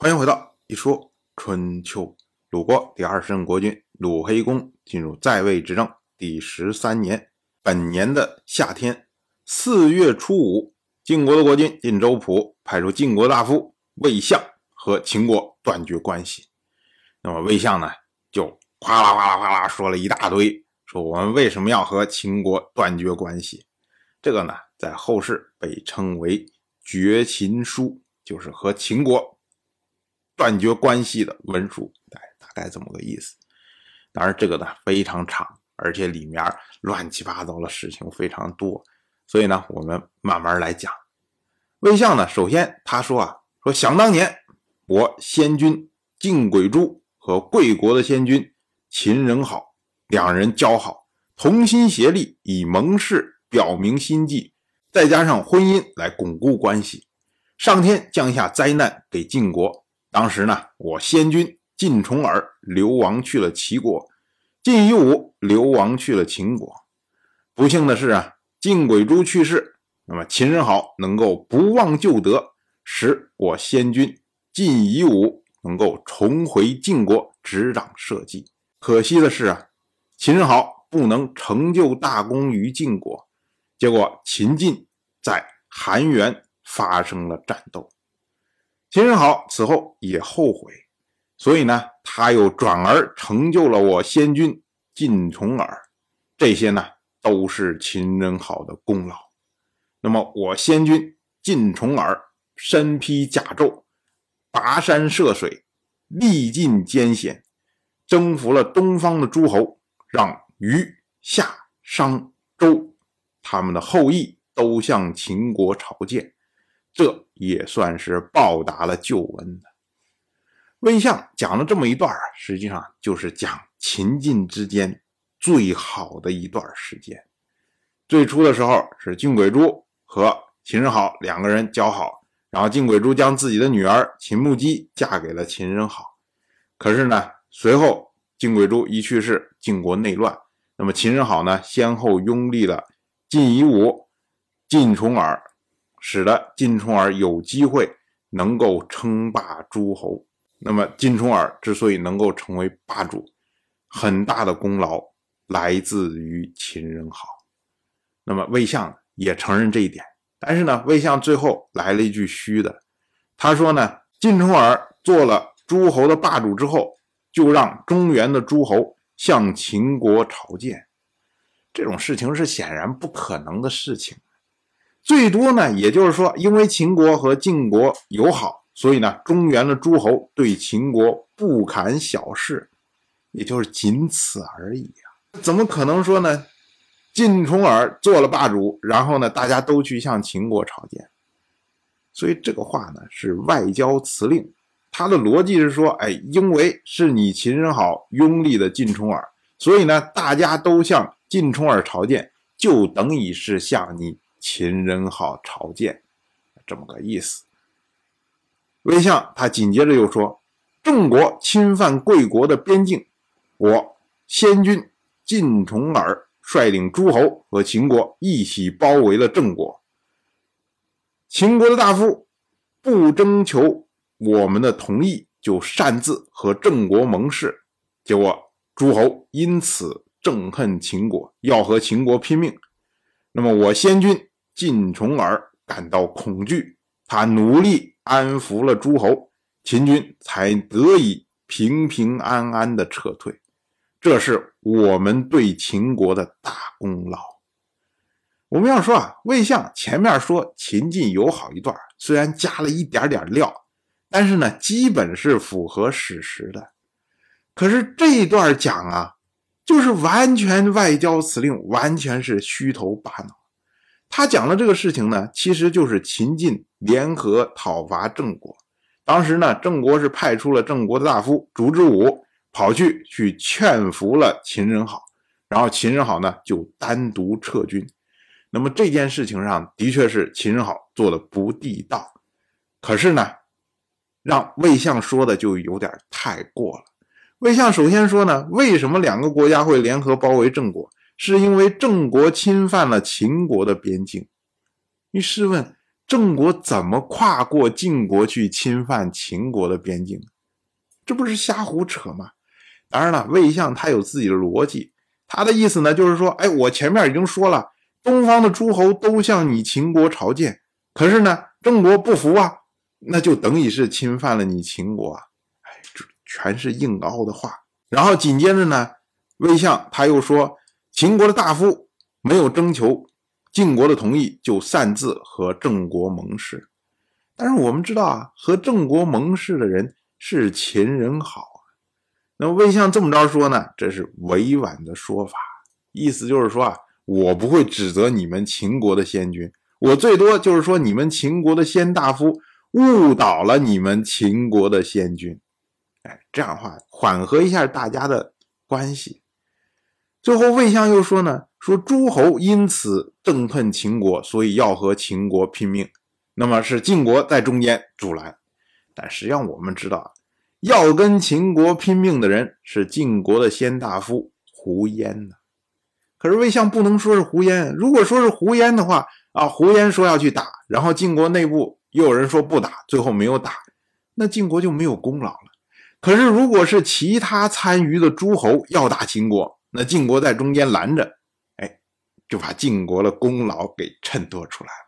欢迎回到一说春秋。鲁国第二十任国君鲁黑公进入在位执政第十三年，本年的夏天四月初五，晋国的国君晋州普派出晋国大夫魏相和秦国断绝关系。那么魏相呢，就哗啦哗啦哗啦说了一大堆，说我们为什么要和秦国断绝关系？这个呢，在后世被称为绝秦书，就是和秦国断绝关系的文书。大大概这么个意思，当然这个呢非常长，而且里面乱七八糟的事情非常多，所以呢我们慢慢来讲。魏相呢，首先他说啊，说想当年我先君晋轨珠和贵国的先君秦人好，两人交好，同心协力，以盟誓表明心迹，再加上婚姻来巩固关系。上天降下灾难给晋国，当时呢我先君。晋重耳流亡去了齐国，晋夷吾流亡去了秦国。不幸的是啊，晋轨珠去世，那么秦人好能够不忘旧德，使我先君晋夷吾能够重回晋国执掌社稷。可惜的是啊，秦人好不能成就大功于晋国，结果秦晋在韩原发生了战斗。秦人好此后也后悔。所以呢，他又转而成就了我先君晋重耳，这些呢都是秦人好的功劳。那么我先君晋重耳身披甲胄，跋山涉水，历尽艰险，征服了东方的诸侯，让虞、夏、商、周他们的后裔都向秦国朝见，这也算是报答了旧恩的。魏相讲了这么一段实际上就是讲秦晋之间最好的一段时间。最初的时候是晋轨珠和秦人好两个人交好，然后晋轨珠将自己的女儿秦穆姬嫁给了秦人好。可是呢，随后晋轨珠一去世，晋国内乱，那么秦人好呢，先后拥立了晋夷吾、晋重耳，使得晋重耳有机会能够称霸诸侯。那么晋重耳之所以能够成为霸主，很大的功劳来自于秦人好。那么魏相也承认这一点，但是呢，魏相最后来了一句虚的，他说呢，晋重耳做了诸侯的霸主之后，就让中原的诸侯向秦国朝见，这种事情是显然不可能的事情。最多呢，也就是说，因为秦国和晋国友好。所以呢，中原的诸侯对秦国不砍小事，也就是仅此而已啊！怎么可能说呢？晋重耳做了霸主，然后呢，大家都去向秦国朝见。所以这个话呢是外交辞令，他的逻辑是说：哎，因为是你秦人好拥立的晋重耳，所以呢，大家都向晋重耳朝见，就等于是向你秦人好朝见，这么个意思。魏相他紧接着又说：“郑国侵犯贵国的边境，我先君晋重耳率领诸侯和秦国一起包围了郑国。秦国的大夫不征求我们的同意，就擅自和郑国盟誓，结果诸侯因此憎恨秦国，要和秦国拼命。那么我先君晋重耳感到恐惧，他努力。”安抚了诸侯，秦军才得以平平安安的撤退。这是我们对秦国的大功劳。我们要说啊，魏相前面说秦晋友好一段，虽然加了一点点料，但是呢，基本是符合史实的。可是这一段讲啊，就是完全外交辞令，完全是虚头巴脑。他讲的这个事情呢，其实就是秦晋联合讨伐郑国。当时呢，郑国是派出了郑国的大夫烛之武，跑去去劝服了秦人好，然后秦人好呢就单独撤军。那么这件事情上的确是秦人好做的不地道，可是呢，让魏相说的就有点太过了。魏相首先说呢，为什么两个国家会联合包围郑国？是因为郑国侵犯了秦国的边境。你试问，郑国怎么跨过晋国去侵犯秦国的边境？这不是瞎胡扯吗？当然了，魏相他有自己的逻辑，他的意思呢，就是说，哎，我前面已经说了，东方的诸侯都向你秦国朝见，可是呢，郑国不服啊，那就等于是侵犯了你秦国啊！哎，这全是硬凹的话。然后紧接着呢，魏相他又说，秦国的大夫没有征求。晋国的同意就擅自和郑国盟誓，但是我们知道啊，和郑国盟誓的人是秦人好。那魏相这么着说呢，这是委婉的说法，意思就是说啊，我不会指责你们秦国的先君，我最多就是说你们秦国的先大夫误导了你们秦国的先君，哎，这样的话缓和一下大家的关系。最后魏相又说呢。说诸侯因此憎恨秦国，所以要和秦国拼命。那么是晋国在中间阻拦，但实际上我们知道，要跟秦国拼命的人是晋国的先大夫胡延呢。可是魏相不能说是胡延，如果说是胡延的话啊，胡延说要去打，然后晋国内部又有人说不打，最后没有打，那晋国就没有功劳了。可是如果是其他参与的诸侯要打秦国，那晋国在中间拦着。哎就把晋国的功劳给衬托出来了，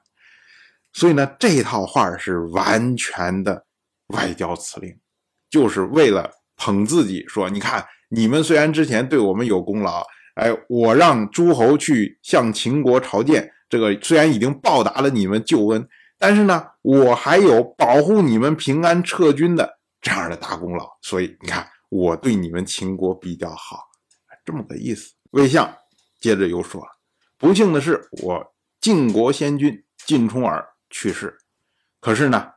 所以呢，这套话是完全的外交辞令，就是为了捧自己，说你看，你们虽然之前对我们有功劳，哎，我让诸侯去向秦国朝见，这个虽然已经报答了你们救恩，但是呢，我还有保护你们平安撤军的这样的大功劳，所以你看，我对你们秦国比较好，这么个意思。魏相接着又说。不幸的是，我晋国先君晋重耳去世。可是呢，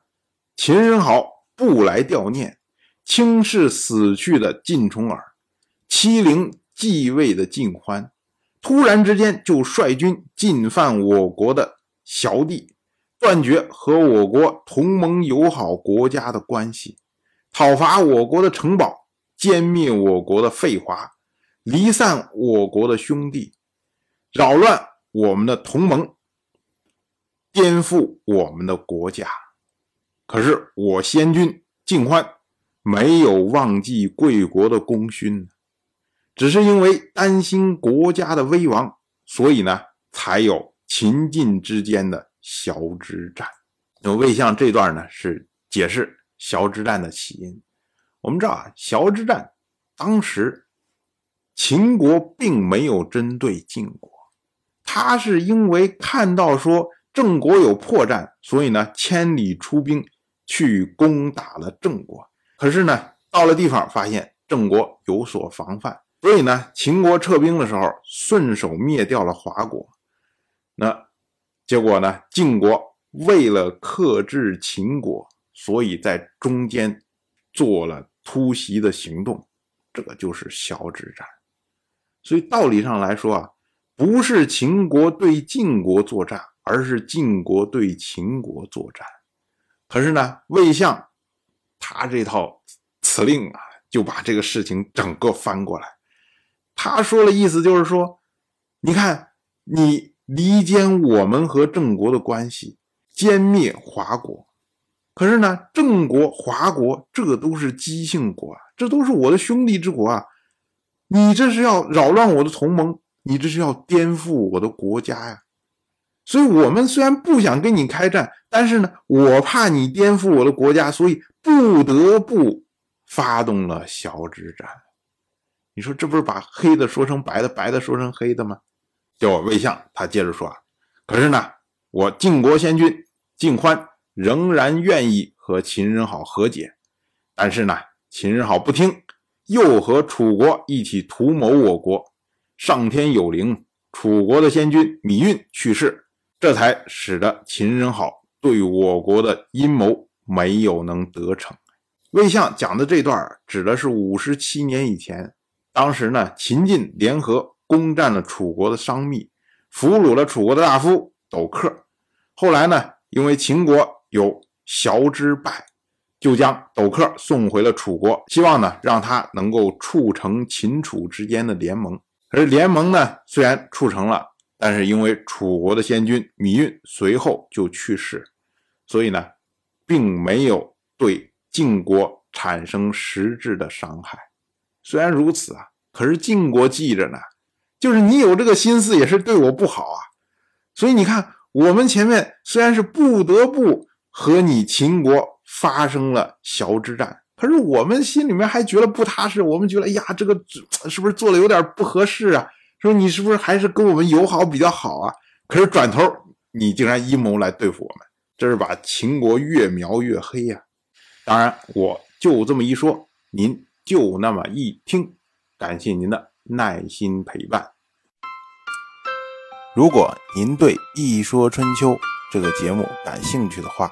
秦人好不来吊念，轻视死去的晋重耳，欺凌继位的晋欢，突然之间就率军进犯我国的小弟，断绝和我国同盟友好国家的关系，讨伐我国的城堡，歼灭我国的废华，离散我国的兄弟。扰乱我们的同盟，颠覆我们的国家。可是我先君晋欢没有忘记贵国的功勋，只是因为担心国家的危亡，所以呢，才有秦晋之间的小之战。那么魏相这段呢，是解释小之战的起因。我们知道啊，小之战当时秦国并没有针对晋国。他是因为看到说郑国有破绽，所以呢千里出兵去攻打了郑国。可是呢到了地方发现郑国有所防范，所以呢秦国撤兵的时候顺手灭掉了华国。那结果呢晋国为了克制秦国，所以在中间做了突袭的行动，这个就是小之战。所以道理上来说啊。不是秦国对晋国作战，而是晋国对秦国作战。可是呢，魏相他这套辞令啊，就把这个事情整个翻过来。他说的意思就是说，你看，你离间我们和郑国的关系，歼灭华国。可是呢，郑国、华国这都是姬姓国啊，这都是我的兄弟之国啊，你这是要扰乱我的同盟。你这是要颠覆我的国家呀！所以，我们虽然不想跟你开战，但是呢，我怕你颠覆我的国家，所以不得不发动了小之战。你说这不是把黑的说成白的，白的说成黑的吗？叫我魏相，他接着说啊，可是呢，我晋国先君晋欢仍然愿意和秦人好和解，但是呢，秦人好不听，又和楚国一起图谋我国。上天有灵，楚国的先君芈运去世，这才使得秦人好对我国的阴谋没有能得逞。魏相讲的这段指的是五十七年以前，当时呢，秦晋联合攻占了楚国的商密，俘虏了楚国的大夫斗克。后来呢，因为秦国有崤之败，就将斗克送回了楚国，希望呢，让他能够促成秦楚之间的联盟。而联盟呢，虽然促成了，但是因为楚国的先君芈运随后就去世，所以呢，并没有对晋国产生实质的伤害。虽然如此啊，可是晋国记着呢，就是你有这个心思也是对我不好啊。所以你看，我们前面虽然是不得不和你秦国发生了小之战，可是我们心里面还觉得不踏实。我们觉得，哎呀，这个是不是做的有点不合适啊？说你是不是还是跟我们友好比较好啊？可是转头你竟然阴谋来对付我们，这是把秦国越描越黑呀！当然，我就这么一说，您。就那么一听，感谢您的耐心陪伴。如果您对《一说春秋》这个节目感兴趣的话，